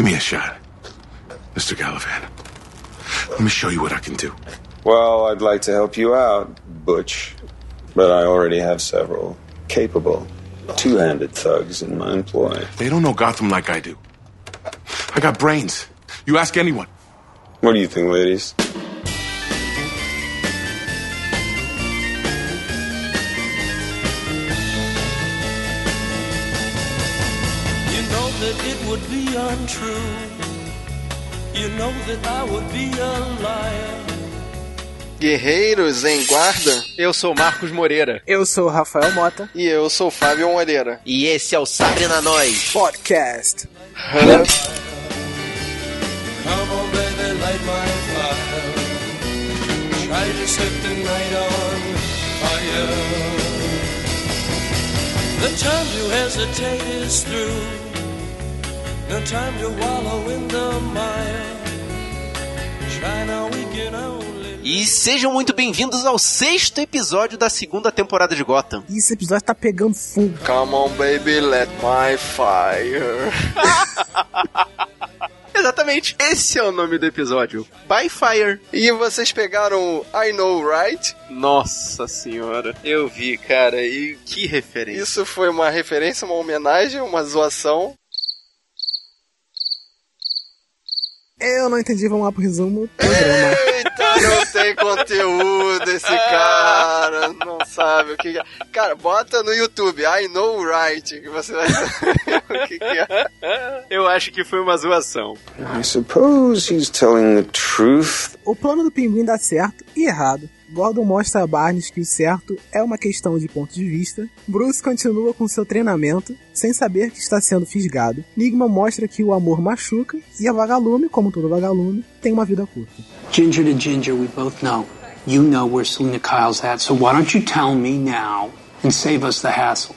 Give me a shot, Mr. Gallivan. Let me show you what I can do. Well, I'd like to help you out, Butch, but I already have several capable, two handed thugs in my employ. They don't know Gotham like I do. I got brains. You ask anyone. What do you think, ladies? Guerreiros em guarda, Eu sou Marcos Moreira. Eu sou Rafael Mota. e eu sou Fábio Moreira. E esse é o Sabre na Nós. Podcast. Come on, baby, light my fire. Try to set the night on fire. The time to hesitate is through. No time to wallow in the mire. E sejam muito bem-vindos ao sexto episódio da segunda temporada de Gotham. E esse episódio tá pegando fogo. Come on, baby, let my fire. Exatamente, esse é o nome do episódio. By Fire. E vocês pegaram o I Know Right? Nossa senhora, eu vi, cara, e que referência. Isso foi uma referência, uma homenagem, uma zoação. Eu não entendi, vamos lá pro resumo do programa. Eita, não tem conteúdo esse cara, não sabe o que é. Cara, bota no YouTube, I Know Right, que você vai saber o que, que é. Eu acho que foi uma zoação. I suppose he's telling the truth. O plano do pinguim dá certo e errado. Gordon mostra a Barnes que o certo é uma questão de ponto de vista. Bruce continua com seu treinamento, sem saber que está sendo fisgado. Nigma mostra que o amor machuca. E a vagalume, como todo vagalume, tem uma vida curta. Ginger to Ginger, we both know. You know where Selena Kyle's at, so why don't you tell me now and save us the hassle?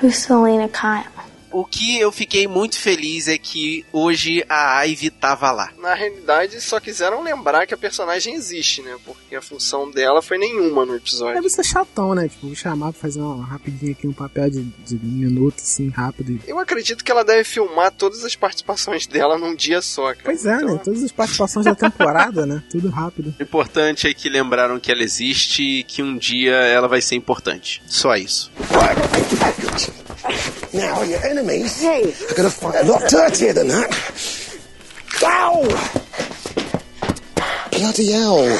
Who's Selena Kyle? O que eu fiquei muito feliz é que hoje a Ivy tava lá. Na realidade, só quiseram lembrar que a personagem existe, né? Porque a função dela foi nenhuma no episódio. Deve ser chatão, né? Tipo, vou chamar pra fazer uma rapidinho aqui, um papel de, de um minuto, assim, rápido. Eu acredito que ela deve filmar todas as participações dela num dia só, cara. Pois é, Então, né? Todas as participações da temporada, né? Tudo rápido. O importante é que lembraram que ela existe e que um dia ela vai ser importante. Só isso. Now your enemies are gonna fight a lot dirtier than that. Ow! Bloody hell.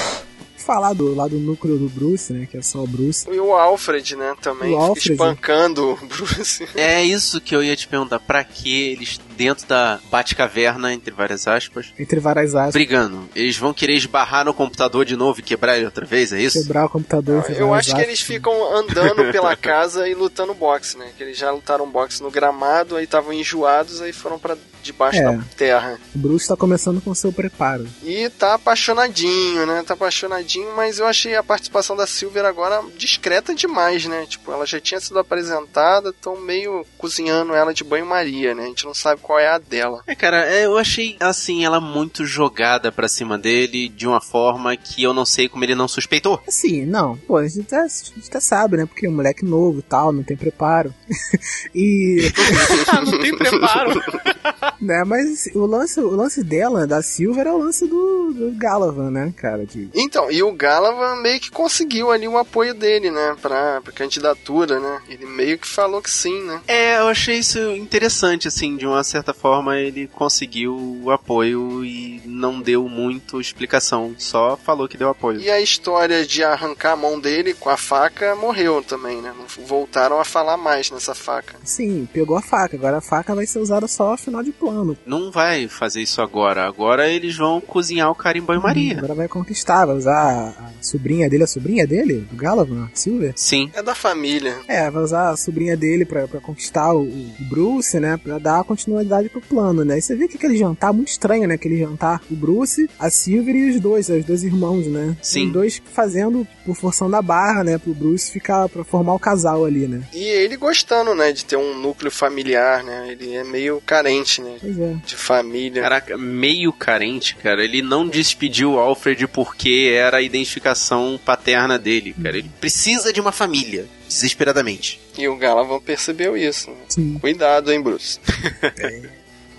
Falar do lado do núcleo do Bruce, né? Que é só o Bruce. E o Alfred, né, também O Alfred. espancando o Bruce. É isso que eu ia te perguntar. Pra que eles, dentro da Batcaverna, entre várias aspas, Entre várias aspas. brigando? Eles vão querer esbarrar no computador de novo e quebrar ele outra vez, é isso? Quebrar o computador. Eu acho que aspas. eles ficam andando pela casa e lutando boxe, né? Que eles já lutaram boxe no gramado, aí estavam enjoados, aí foram pra debaixo É. da terra. O Bruce tá começando com seu preparo. E tá apaixonadinho, né? Tá apaixonadinho, mas eu achei a participação da Silver agora discreta demais, né? Tipo, ela já tinha sido apresentada, tão meio cozinhando ela de banho-maria, né? A gente não sabe qual é a dela. É, cara, é, eu achei, assim, ela muito jogada pra cima dele de uma forma que eu não sei como ele não suspeitou. Assim, não, pô, a gente até, a gente até sabe, né? Porque é um moleque novo e tal, não tem preparo. e. não tem preparo. né, mas o lance, o lance dela, da Silver, é o lance do, do Galavan, né, cara? De, Então, e o Galavan meio que conseguiu ali o apoio dele, né? Pra, pra candidatura, né? Ele meio que falou que sim, né? É, eu achei isso interessante, assim, de uma certa forma ele conseguiu o apoio e não deu muito explicação, só falou que deu apoio. E a história de arrancar a mão dele com a faca morreu também, né? Não voltaram a falar mais nessa faca. sim, pegou a faca. Agora a faca vai ser usada só ao final de plano. Não vai fazer isso agora, agora eles vão cozinhar o cara em banho-maria. Agora vai conquistar, vai usar a, a sobrinha dele, a sobrinha dele, do Galavan, a Silver. Sim. É da família. É, vai usar a sobrinha dele pra, pra conquistar o, o Bruce, né? Pra dar continuidade pro plano, né? E você vê que aquele jantar muito estranho, né? Aquele jantar, o Bruce, a Silver e os dois, os dois irmãos, né? Sim. Os dois fazendo por forção da barra, né? Pro Bruce ficar, pra formar o casal ali, né? E ele gostando, né? De ter um núcleo familiar, né? Ele é meio carente, né? Pois é. De família. Caraca, meio carente, cara. Ele não despediu o Alfred porque era a identificação paterna dele, cara. Ele precisa de uma família, desesperadamente. E o Galavan percebeu isso. Né? Sim. Cuidado, hein, Bruce.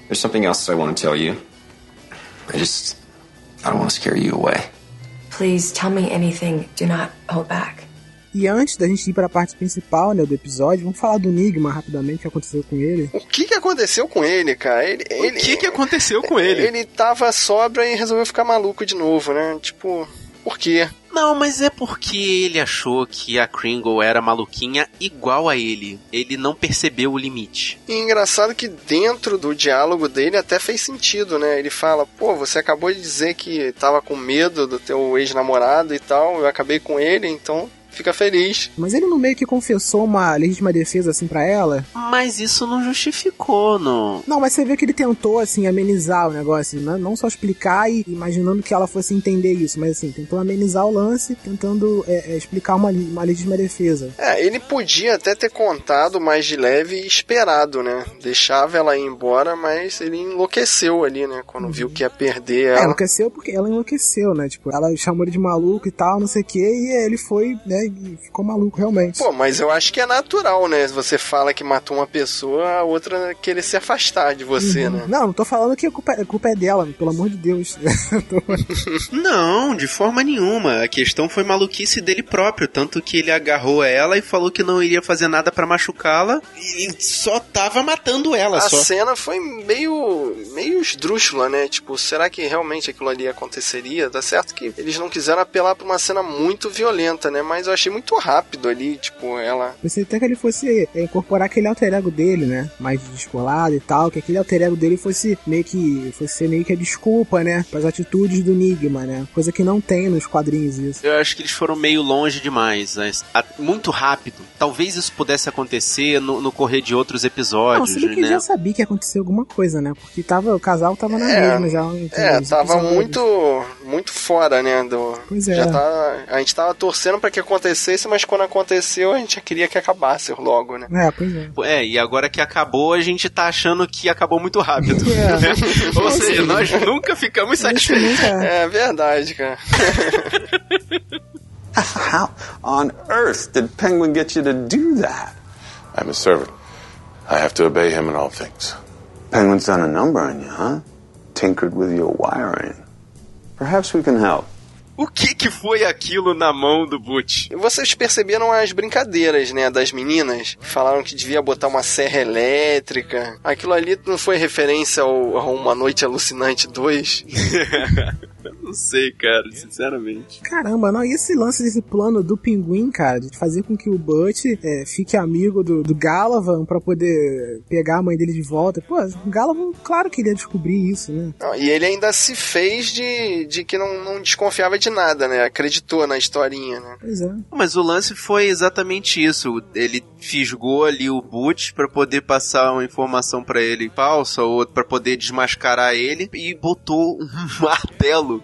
There's something else I want to tell you. I just. I don't want to scare you away. Please tell me anything. Do not hold back. E antes da gente ir para a parte principal né, do episódio, vamos falar do Enigma rapidamente, o que aconteceu com ele. O que, que aconteceu com ele, cara? Ele, ele, O que que aconteceu com ele? Ele tava sobra e resolveu ficar maluco de novo, né? Tipo, por quê? Não, mas é porque ele achou que a Kringle era maluquinha igual a ele. Ele não percebeu o limite. E engraçado que dentro do diálogo dele até fez sentido, né? Ele fala, pô, você acabou de dizer que tava com medo do teu ex-namorado e tal, eu acabei com ele, então fica feliz. Mas ele no meio que confessou uma legítima defesa assim para ela. Mas isso não justificou, não. Não, mas você vê que ele tentou assim amenizar o negócio, né? não só explicar e imaginando que ela fosse entender isso, mas assim, tentou amenizar o lance, tentando é, é, explicar uma, uma legítima defesa. É, ele podia até ter contado mais de leve e esperado, né? Deixava ela ir embora, mas ele enlouqueceu ali, né? Quando viu que ia perder É, ela. enlouqueceu porque ela enlouqueceu, né? Tipo, ela chamou ele de maluco e tal, não sei o que, e ele foi, né, e ficou maluco realmente. Pô, mas eu acho que é natural, né? Se você fala que matou uma pessoa, a outra querer se afastar de você, Uhum. né? Não, não tô falando que a culpa, a culpa é dela, pelo amor de Deus. Não, de forma nenhuma. A questão foi maluquice dele próprio. Tanto que ele agarrou ela e falou que não iria fazer nada pra machucá-la. E só tava matando ela. A só. cena foi meio meio esdrúxula, né? Tipo, será que realmente aquilo ali aconteceria? Tá certo que eles não quiseram apelar pra uma cena muito violenta, né? Mas eu achei muito rápido ali, tipo, ela... Pensei até que ele fosse é, incorporar aquele alter ego dele, né? Mais descolado e tal, que aquele alter ego dele fosse meio que. fosse meio que a desculpa, né? Para as atitudes do Enigma, né? Coisa que não tem nos quadrinhos isso. Eu acho que eles foram meio longe demais. né? Muito rápido. Talvez isso pudesse acontecer no, no correr de outros Não, episódios, se bem que né? já sabia que ia acontecer alguma coisa, né? Porque tava, o casal tava na É, mesma já. É, tava episódios. muito muito fora, né, do... Pois é. Já tá... A gente tava torcendo pra que acontecesse, mas quando aconteceu, a gente já queria que acabasse logo, né? É, pois é. É, e agora que acabou, a gente tá achando que acabou muito rápido. É. né? Ou seja, nós nunca ficamos satisfeitos. É verdade, cara. How on earth did Penguin get you to do that? I'm a servant. I have to obey him in all things. Penguin's done a number on you, huh? Tinkered with your wiring. Perhaps we can help. O que que foi aquilo na mão do Butch? Vocês perceberam as brincadeiras, né, das meninas? Falaram que devia botar uma serra elétrica. Aquilo ali não foi referência ao, a Uma Noite Alucinante 2? Não sei, cara, sinceramente. Caramba, não, e esse lance desse plano do pinguim, cara, de fazer com que o Butch é, fique amigo do, do Galavan pra poder pegar a mãe dele de volta. Pô, o Galavan, claro que ele ia descobrir isso, né? Não, E ele ainda se fez de, de que não, não desconfiava de nada, né? Acreditou na historinha, né? Pois é. Mas o lance foi exatamente isso. Ele fisgou ali o Butch pra poder passar uma informação pra ele falsa ou pra poder desmascarar ele e botou um martelo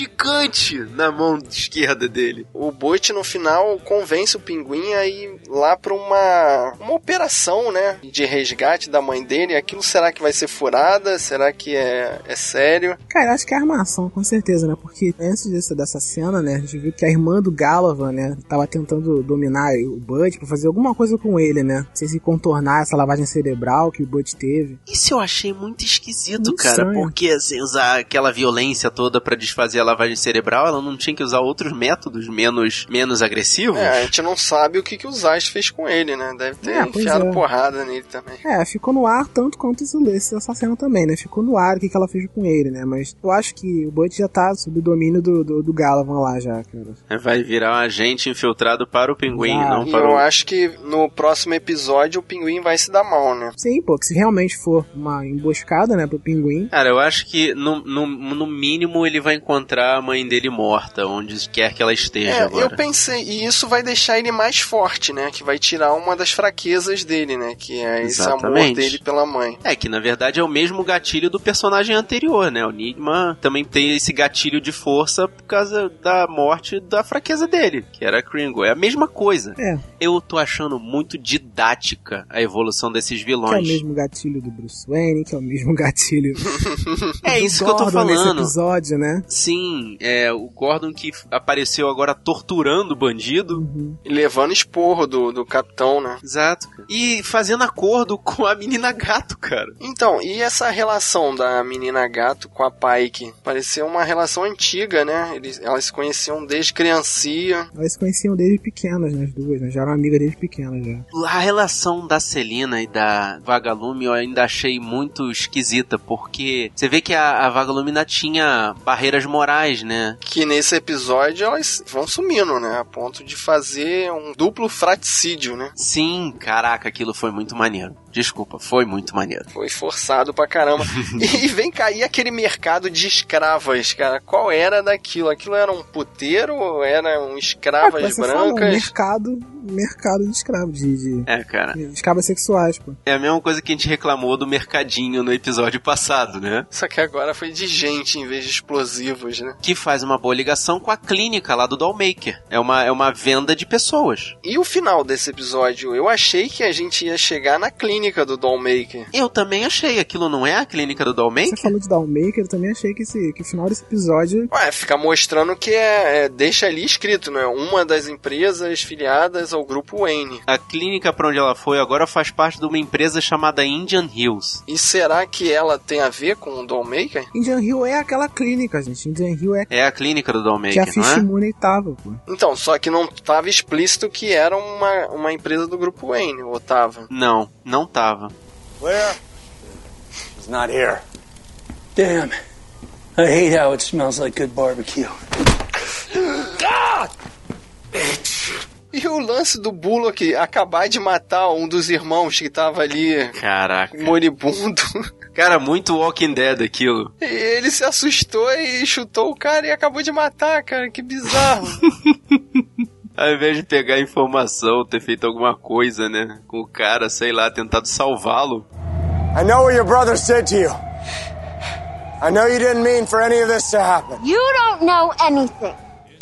gigante na mão esquerda dele. O Butch, no final, convence o pinguim a ir lá pra uma, uma operação, né? De resgate da mãe dele. Aquilo será que vai ser furada? Será que é, é sério? Cara, eu acho que é armação, com certeza, né? Porque antes dessa, dessa cena, né, a gente viu que a irmã do Galavan, né, tava tentando dominar o Butch pra fazer alguma coisa com ele, né? Não sei se contornar essa lavagem cerebral que o Butch teve. Isso eu achei muito esquisito, Muito cara. estranho. Porque assim, usar aquela violência toda pra desfazer a lavagem cerebral, ela não tinha que usar outros métodos menos, menos agressivos? É, a gente não sabe o que, que o Zaz fez com ele, né? Deve ter É, enfiado é. porrada nele também. É, ficou no ar tanto quanto esse, esse- cena também, né? Ficou no ar o que, que ela fez com ele, né? Mas eu acho que o Butch já tá sob o domínio do, do, do Galavan lá já, cara. Vai virar um agente infiltrado para o pinguim, Ah, não E para eu o... acho que no próximo episódio o pinguim vai se dar mal, né? Sim, pô, que se realmente for uma emboscada, né, pro pinguim. Cara, eu acho que no, no, no mínimo ele vai encontrar a mãe dele morta, onde quer que ela esteja É, agora. eu pensei, e isso vai deixar ele mais forte, né? Que vai tirar uma das fraquezas dele, né? Que é esse amor Exatamente. dele pela mãe. É, que na verdade é o mesmo gatilho do personagem anterior, né? O Enigma também tem esse gatilho de força por causa da morte da fraqueza dele, que era a Kringle. É a mesma coisa. É. Eu tô achando muito didática a evolução desses Que é o vilões. mesmo gatilho do Bruce Wayne, que é o mesmo gatilho É do isso que eu tô Gordon nesse falando. episódio, né? Sim, Sim, é o Gordon que apareceu agora torturando o bandido. E levando esporro do, do capitão, né? Exato. E fazendo acordo com a menina gato, cara. Então, e essa relação da menina gato com a Pike? Parecia uma relação antiga, né? Eles, elas se conheciam desde criancia. Elas se conheciam desde pequenas, né, as duas, né? Já eram amigas desde pequenas já. A relação da Celina e da Vagalume eu ainda achei muito esquisita, porque você vê que a, a Vagalume ainda tinha barreiras morais, né? Que nesse episódio elas vão sumindo, né? A ponto de fazer um duplo fraticídio, né? Sim, caraca, aquilo foi muito maneiro. Desculpa, foi muito maneiro. Foi forçado pra caramba. e vem cair aquele mercado de escravas, cara. Qual era daquilo? Aquilo era um puteiro ou eram escravas É, brancas? mercado, mercado de escravos, de, de, É, cara. de escravas sexuais, pô. É a mesma coisa que a gente reclamou do mercadinho no episódio passado, né? Só que agora foi de gente em vez de explosivos, né? Que faz uma boa ligação com a clínica lá do Dollmaker. É uma, é uma venda de pessoas. E o final desse episódio? Eu achei que a gente ia chegar na clínica do Dollmaker. Eu também achei. Aquilo não é a clínica do Você Dollmaker? falou de Downmaker, eu também achei que, esse, que o final desse episódio Ué, fica mostrando que é, é- deixa ali escrito, né? Uma das empresas filiadas ao grupo Wayne. A clínica pra onde ela foi agora faz parte de uma empresa chamada Indian Hills. E será que ela tem a ver com o Dollmaker? Indian Hill é aquela clínica, gente. Indian Hill é É a clínica do que a Dollmaker, não Fish é? Mooney tava, pô. Então, só que não tava explícito que era uma, uma empresa do grupo Wayne, ou tava? Não, não tava. Where? He's not here. Damn. I hate how it smells like good barbecue. E o lance do Bullock acabar de matar um dos irmãos que tava ali Caraca. moribundo. Cara, muito Walking Dead aquilo. E ele se assustou e chutou o cara e acabou de matar, cara. Que bizarro. Ao invés de pegar a informação, ter feito alguma coisa, né? Com o cara, sei lá, tentado salvá-lo. I know what your brother said to you. I know you didn't mean for any of this to happen. You don't know anything.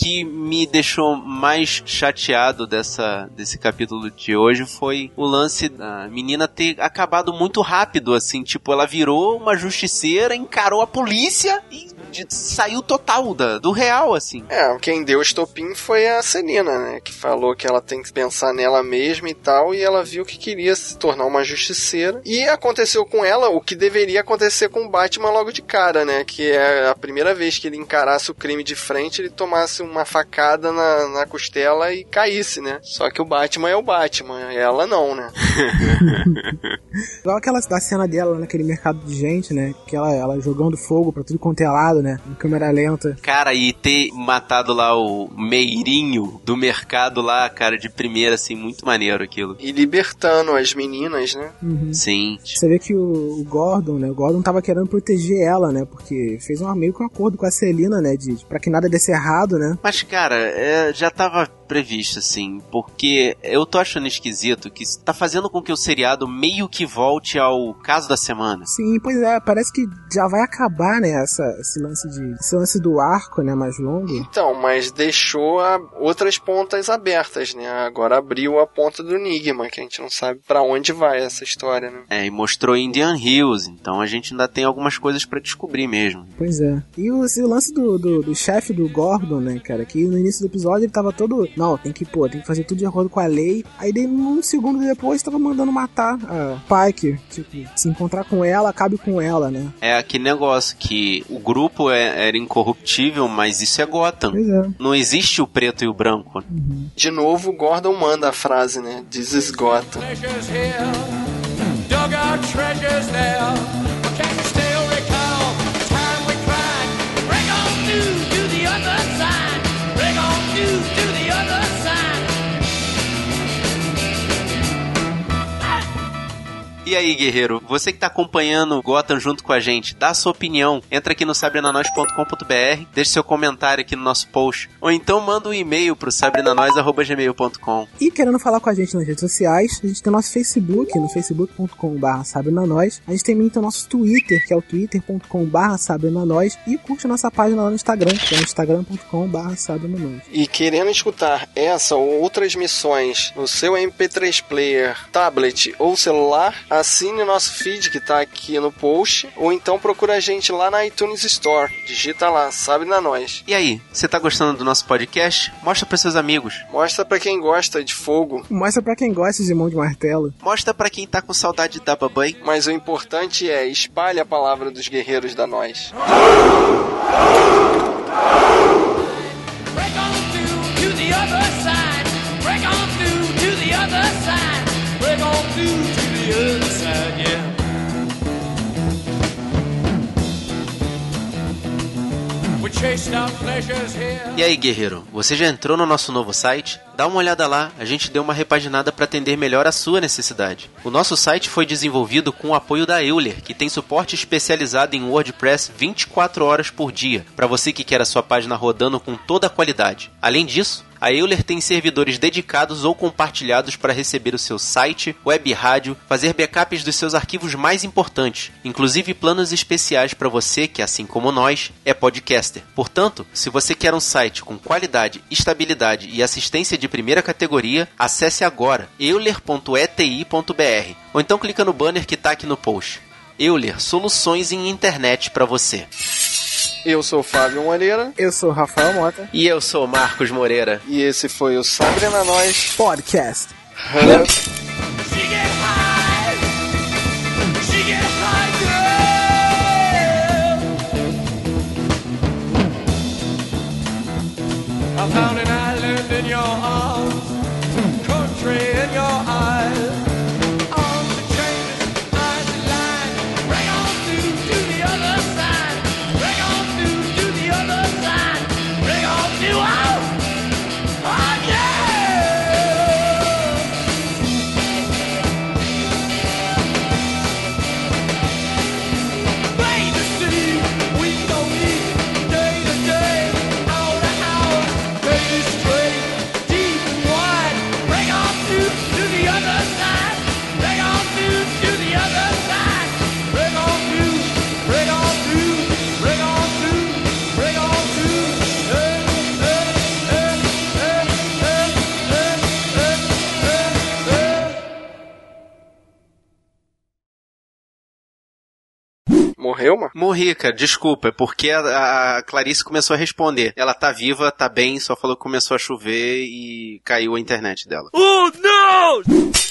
Que me deixou mais chateado dessa, desse capítulo de hoje foi o lance da menina ter acabado muito rápido, assim, tipo, ela virou uma justiceira, encarou a polícia e de- saiu total da, do real, assim. É, quem deu o estopim foi a Celina, né? Que falou que ela tem que pensar nela mesma e tal, e ela viu que queria se tornar uma justiceira. E aconteceu com ela o que deveria acontecer com o Batman logo de cara, né? Que é a primeira vez que ele encarasse o crime de frente, ele tomasse uma facada na, na costela e caísse, né? Só que o Batman é o Batman, ela não, né? Igual aquela da cena dela lá naquele mercado de gente, né? Que ela, ela jogando fogo pra tudo quanto é lado, né? Em câmera lenta. Cara, e ter matado lá o meirinho do mercado lá, cara, de primeira, assim, muito maneiro aquilo. E libertando as meninas, né? Uhum. Sim. Você vê que o, o Gordon, né? O Gordon tava querendo proteger ela, né? Porque fez um meio que um acordo com a Celina, né? De, pra que nada desse errado, né? Mas, cara, é, já tava previsto, assim, porque eu tô achando esquisito que isso tá fazendo com que o seriado meio que volte ao caso da semana. Sim, pois é, parece que já vai acabar, né? Essa, esse lance de. Esse lance do arco, né? Mais longo. Então, mas deixou a- outras pontas abertas, né? Agora abriu a ponta do Enigma, que a gente não sabe pra onde vai essa história, né? É, e mostrou Indian Hills, então a gente ainda tem algumas coisas pra descobrir mesmo. Pois é. E o, esse lance do, do, do chefe do Gordon, né, cara? Que no início do episódio ele tava todo. Não, tem que, pô, tem que fazer tudo de acordo com a lei. Aí daí, um segundo depois, tava mandando matar a Pike. Tipo, se encontrar com ela, acabe com ela, né? É aquele negócio que o grupo é- era incorruptível, mas isso é Gotham. Pois é. Não existe o preto e o branco. De novo, o Gordon manda a frase, né? This is Gotham. Treasures here, dug out treasures there. E aí, guerreiro, você que tá acompanhando Gotham junto com a gente, dá a sua opinião. Entra aqui no sabrinanois.com.br, deixe seu comentário aqui no nosso post. Ou então manda um e-mail pro sabrinanois.gmail.com. E querendo falar com a gente nas redes sociais, a gente tem nosso Facebook, no facebook.com.br sabrenanois. A gente também tem o nosso Twitter, que é o twitter.com.br sabrenanois. E curte a nossa página lá no Instagram, que é o instagram.com.br sabrenanois. E querendo escutar essa ou outras missões no seu MP3 player, tablet ou celular, assine nosso feed que tá aqui no post, ou então procura a gente lá na iTunes Store. Digita lá, sabe na nós. E aí, você tá gostando do nosso podcast? Mostra pros seus amigos. Mostra pra quem gosta de fogo. Mostra pra quem gosta de mão de martelo. Mostra pra quem tá com saudade da babai. Mas o importante é espalhe a palavra dos guerreiros da nós. Break on through to the other side. Break on through to the other side. Break on through to the other E aí, guerreiro, você já entrou no nosso novo site? Dá uma olhada lá, a gente deu uma repaginada para atender melhor a sua necessidade. O nosso site foi desenvolvido com o apoio da Euler, que tem suporte especializado em WordPress 24 horas por dia, para você que quer a sua página rodando com toda a qualidade. Além disso, a Euler tem servidores dedicados ou compartilhados para receber o seu site, web rádio, fazer backups dos seus arquivos mais importantes, inclusive planos especiais para você que, assim como nós, é podcaster. Portanto, se você quer um site com qualidade, estabilidade e assistência de primeira categoria, acesse agora euler.eti.br ou então clica no banner que está aqui no post. Euler, soluções em internet para você. Eu sou o Fábio Moreira. Eu sou o Rafael Mota. E eu sou o Marcos Moreira. E esse foi o Sabre na Nós Podcast. Hub. I found an island in your arms, country Morreu? Morri, cara, desculpa, é porque a, a Clarice começou a responder. Ela tá viva, tá bem, só falou que começou a chover e caiu a internet dela. Oh no!